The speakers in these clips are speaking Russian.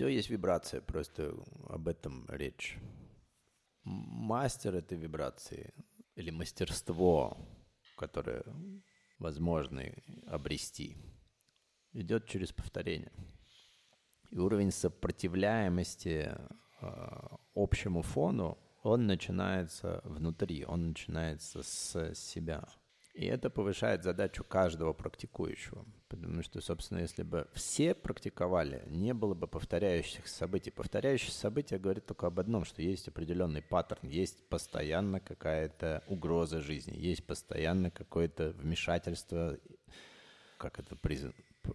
Все есть вибрация, просто об этом речь. Мастер этой вибрации или мастерство, которое возможно обрести, идет через повторение. И уровень сопротивляемости э, общему фону, он начинается внутри, он начинается с себя. И это повышает задачу каждого практикующего. Потому что, собственно, если бы все практиковали, не было бы повторяющихся событий. Повторяющиеся события говорят только об одном, что есть определенный паттерн, есть постоянно какая-то угроза жизни, есть постоянно какое-то вмешательство, как это приз- п-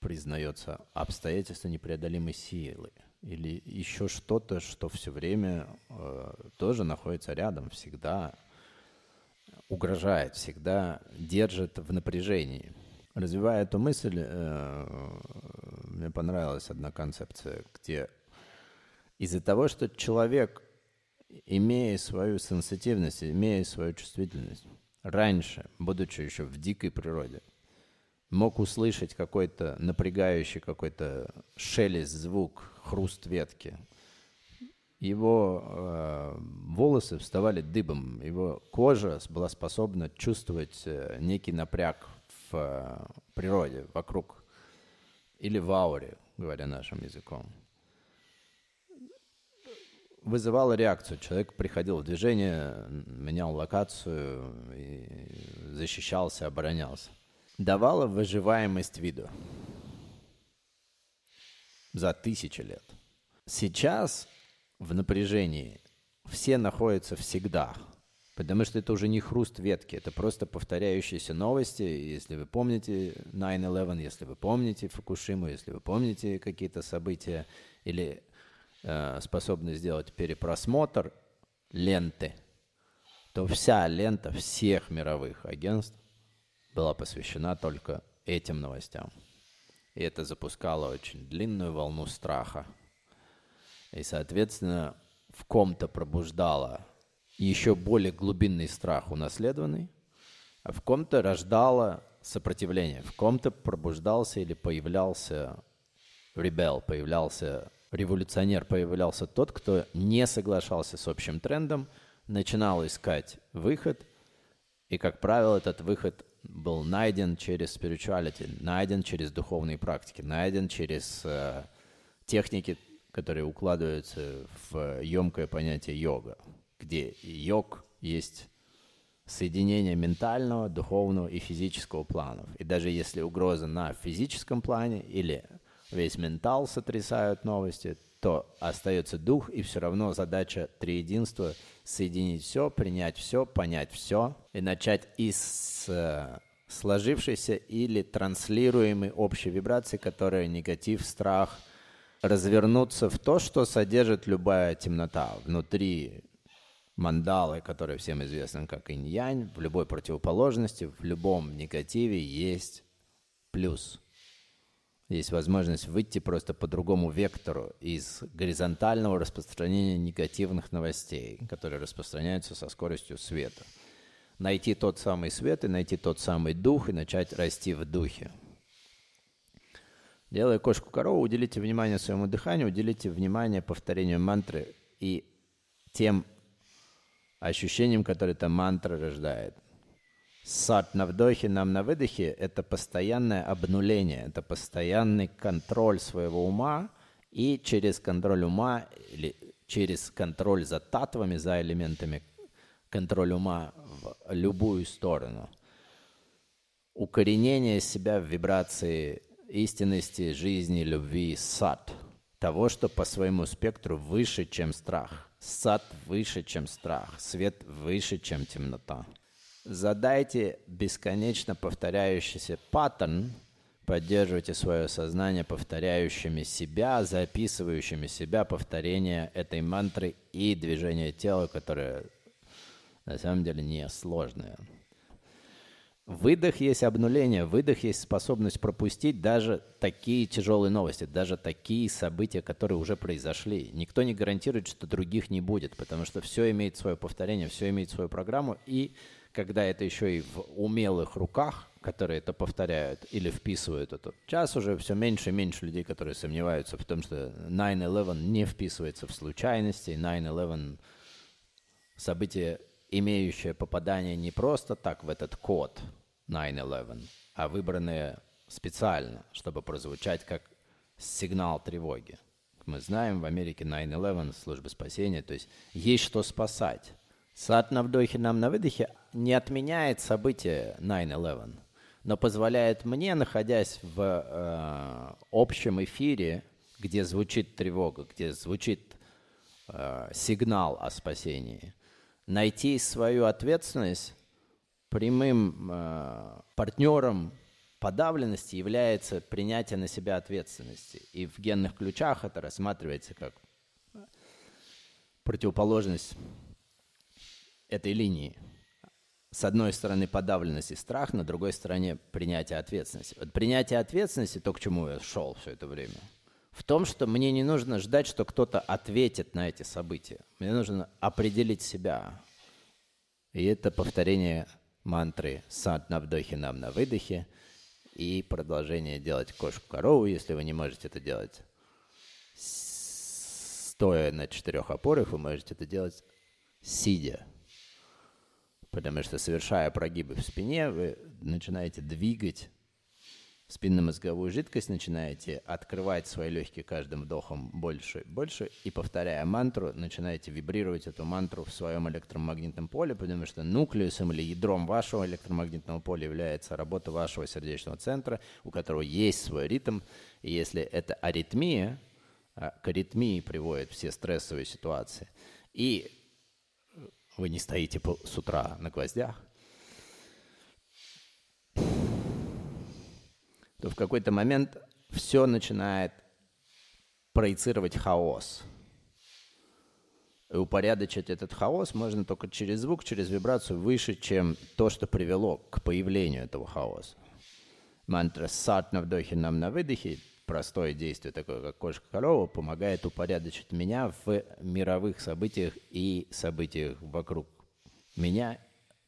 признается, обстоятельства непреодолимой силы. Или еще что-то, что все время э, тоже находится рядом, всегда угрожает, всегда держит в напряжении. Развивая эту мысль, э, мне понравилась одна концепция, где из-за того, что человек, имея свою сенситивность, имея свою чувствительность, раньше, будучи еще в дикой природе, мог услышать какой-то напрягающий какой-то шелест, звук, хруст ветки, его э, волосы вставали дыбом, его кожа была способна чувствовать э, некий напряг в э, природе, вокруг, или в ауре, говоря нашим языком. Вызывало реакцию. Человек приходил в движение, менял локацию, и защищался, оборонялся. Давало выживаемость виду за тысячи лет. Сейчас в напряжении все находятся всегда, потому что это уже не хруст ветки, это просто повторяющиеся новости. Если вы помните 9-11, если вы помните Фукушиму, если вы помните какие-то события или э, способны сделать перепросмотр ленты, то вся лента всех мировых агентств была посвящена только этим новостям. И это запускало очень длинную волну страха. И, соответственно, в ком-то пробуждало еще более глубинный страх унаследованный, а в ком-то рождало сопротивление, в ком-то пробуждался или появлялся ребел, появлялся революционер, появлялся тот, кто не соглашался с общим трендом, начинал искать выход, и, как правило, этот выход был найден через spirituality, найден через духовные практики, найден через э, техники, которые укладываются в емкое понятие йога, где йог есть соединение ментального, духовного и физического планов. И даже если угроза на физическом плане или весь ментал сотрясают новости, то остается дух, и все равно задача триединства — соединить все, принять все, понять все и начать из э, сложившейся или транслируемой общей вибрации, которая негатив, страх, развернуться в то, что содержит любая темнота внутри мандалы, которая всем известна как инь-янь, в любой противоположности, в любом негативе есть плюс. Есть возможность выйти просто по другому вектору из горизонтального распространения негативных новостей, которые распространяются со скоростью света. Найти тот самый свет и найти тот самый дух и начать расти в духе. Делая кошку-корову, уделите внимание своему дыханию, уделите внимание повторению мантры и тем ощущениям, которые эта мантра рождает. Сат на вдохе, нам на выдохе – это постоянное обнуление, это постоянный контроль своего ума, и через контроль ума или через контроль за татвами, за элементами, контроль ума в любую сторону. Укоренение себя в вибрации истинности, жизни, любви, сат, того, что по своему спектру выше, чем страх. Сат выше, чем страх, свет выше, чем темнота. Задайте бесконечно повторяющийся паттерн, поддерживайте свое сознание повторяющими себя, записывающими себя повторение этой мантры и движение тела, которое на самом деле не сложное. Выдох есть обнуление, выдох есть способность пропустить даже такие тяжелые новости, даже такие события, которые уже произошли. Никто не гарантирует, что других не будет, потому что все имеет свое повторение, все имеет свою программу, и когда это еще и в умелых руках, которые это повторяют или вписывают это. Сейчас уже все меньше и меньше людей, которые сомневаются в том, что 9-11 не вписывается в случайности, 9-11 событие имеющее попадание не просто так в этот код 9-11, а выбранное специально, чтобы прозвучать как сигнал тревоги. Мы знаем, в Америке 9-11, служба спасения, то есть есть что спасать. Сад на вдохе, нам на выдохе не отменяет события 9-11, но позволяет мне, находясь в э, общем эфире, где звучит тревога, где звучит э, сигнал о спасении – найти свою ответственность прямым э, партнером подавленности является принятие на себя ответственности. И в генных ключах это рассматривается как противоположность этой линии. С одной стороны подавленность и страх, на другой стороне принятие ответственности. Вот принятие ответственности, то, к чему я шел все это время – в том, что мне не нужно ждать, что кто-то ответит на эти события. Мне нужно определить себя. И это повторение мантры «сад на вдохе, нам на выдохе» и продолжение делать кошку-корову, если вы не можете это делать стоя на четырех опорах, вы можете это делать сидя. Потому что, совершая прогибы в спине, вы начинаете двигать спинномозговую жидкость, начинаете открывать свои легкие каждым вдохом больше и больше, и повторяя мантру, начинаете вибрировать эту мантру в своем электромагнитном поле, потому что нуклеусом или ядром вашего электромагнитного поля является работа вашего сердечного центра, у которого есть свой ритм, и если это аритмия, а к аритмии приводят все стрессовые ситуации, и вы не стоите с утра на гвоздях, то в какой-то момент все начинает проецировать хаос. И упорядочить этот хаос можно только через звук, через вибрацию выше, чем то, что привело к появлению этого хаоса. Мантра «сат» на вдохе, нам на выдохе, простое действие, такое как кошка-корова, помогает упорядочить меня в мировых событиях и событиях вокруг меня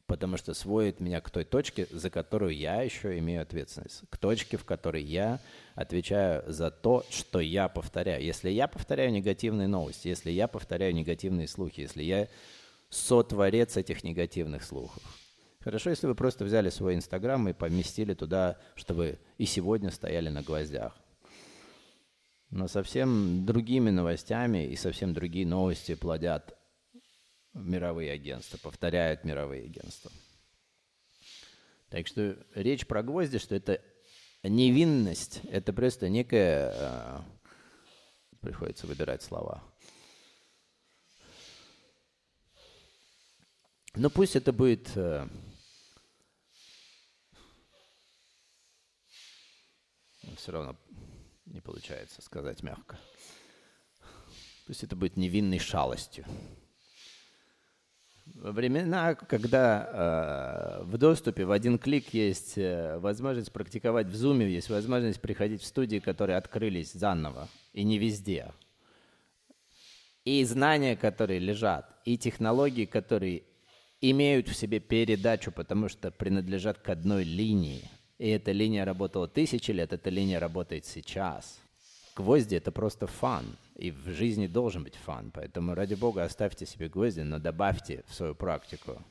потому что сводит меня к той точке, за которую я еще имею ответственность, к точке, в которой я отвечаю за то, что я повторяю. Если я повторяю негативные новости, если я повторяю негативные слухи, если я сотворец этих негативных слухов. Хорошо, если вы просто взяли свой Инстаграм и поместили туда, чтобы и сегодня стояли на гвоздях. Но совсем другими новостями и совсем другие новости плодят мировые агентства, повторяют мировые агентства. Так что речь про гвозди, что это невинность, это просто некая... Э, приходится выбирать слова. Но пусть это будет... Э, все равно не получается сказать мягко. Пусть это будет невинной шалостью. Времена, когда э, в доступе в один клик есть э, возможность практиковать в Zoom, есть возможность приходить в студии, которые открылись заново, и не везде. И знания, которые лежат, и технологии, которые имеют в себе передачу, потому что принадлежат к одной линии. И эта линия работала тысячи лет, эта линия работает сейчас – гвозди — это просто фан, и в жизни должен быть фан. Поэтому, ради бога, оставьте себе гвозди, но добавьте в свою практику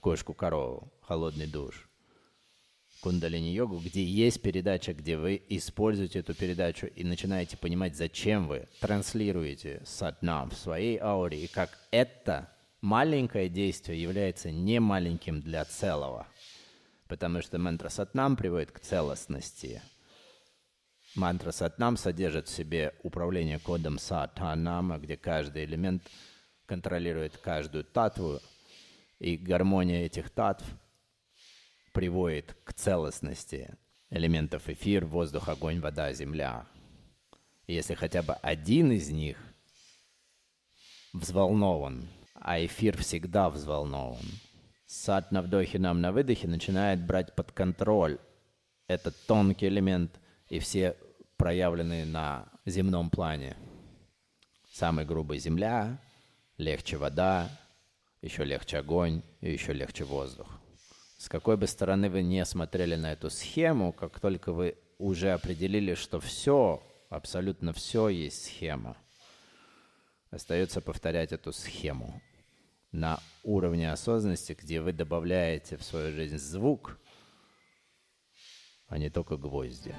кошку-корову, холодный душ, кундалини-йогу, где есть передача, где вы используете эту передачу и начинаете понимать, зачем вы транслируете сатнам в своей ауре, и как это маленькое действие является не маленьким для целого. Потому что мантра сатнам приводит к целостности – Мантра Сатнам содержит в себе управление кодом Сатанама, где каждый элемент контролирует каждую татву, и гармония этих татв приводит к целостности элементов эфир, воздух, огонь, вода, земля. И если хотя бы один из них взволнован, а эфир всегда взволнован, сад на вдохе, нам на выдохе начинает брать под контроль этот тонкий элемент и все проявленные на земном плане. Самый грубый земля, легче вода, еще легче огонь и еще легче воздух. С какой бы стороны вы не смотрели на эту схему, как только вы уже определили, что все, абсолютно все есть схема, остается повторять эту схему на уровне осознанности, где вы добавляете в свою жизнь звук, а не только гвозди.